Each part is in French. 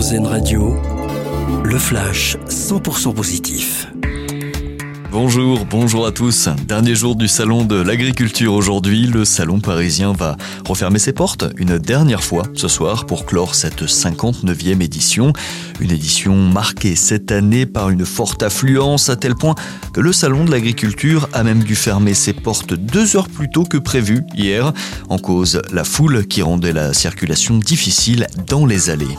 RZN Radio, le flash 100% positif. Bonjour, bonjour à tous. Dernier jour du salon de l'agriculture aujourd'hui. Le salon parisien va refermer ses portes une dernière fois ce soir pour clore cette 59e édition. Une édition marquée cette année par une forte affluence à tel point que le salon de l'agriculture a même dû fermer ses portes deux heures plus tôt que prévu hier. En cause, la foule qui rendait la circulation difficile dans les allées.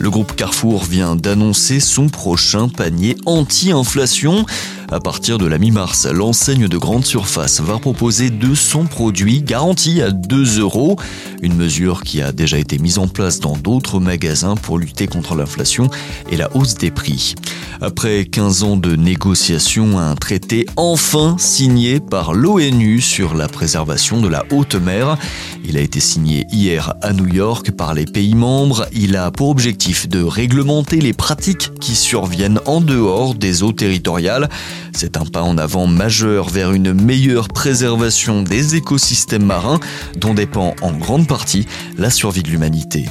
Le groupe Carrefour vient d'annoncer son prochain panier anti-inflation. À partir de la mi-mars, l'enseigne de grande surface va proposer 200 produits garantis à 2 euros. Une mesure qui a déjà été mise en place dans d'autres magasins pour lutter contre l'inflation et la hausse des prix. Après 15 ans de négociations, un traité enfin signé par l'ONU sur la préservation de la haute mer. Il a été signé hier à New York par les pays membres. Il a pour objectif de réglementer les pratiques qui surviennent en dehors des eaux territoriales. C'est un pas en avant majeur vers une meilleure préservation des écosystèmes marins dont dépend en grande partie la survie de l'humanité.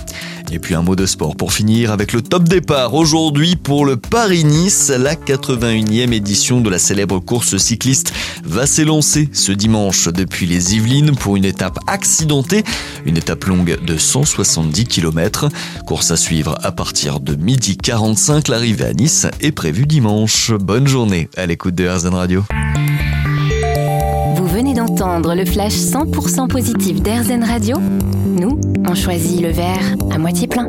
Et puis un mot de sport pour finir avec le top départ aujourd'hui pour le Paris-Nice. La 81e édition de la célèbre course cycliste va s'élancer ce dimanche depuis les Yvelines pour une étape accidentée, une étape longue de 170 km. Course à suivre à partir de midi 45. L'arrivée à Nice est prévue dimanche. Bonne journée à l'écoute de RZN Radio. D'entendre le flash 100% positif d'RZN Radio Nous, on choisit le verre à moitié plein.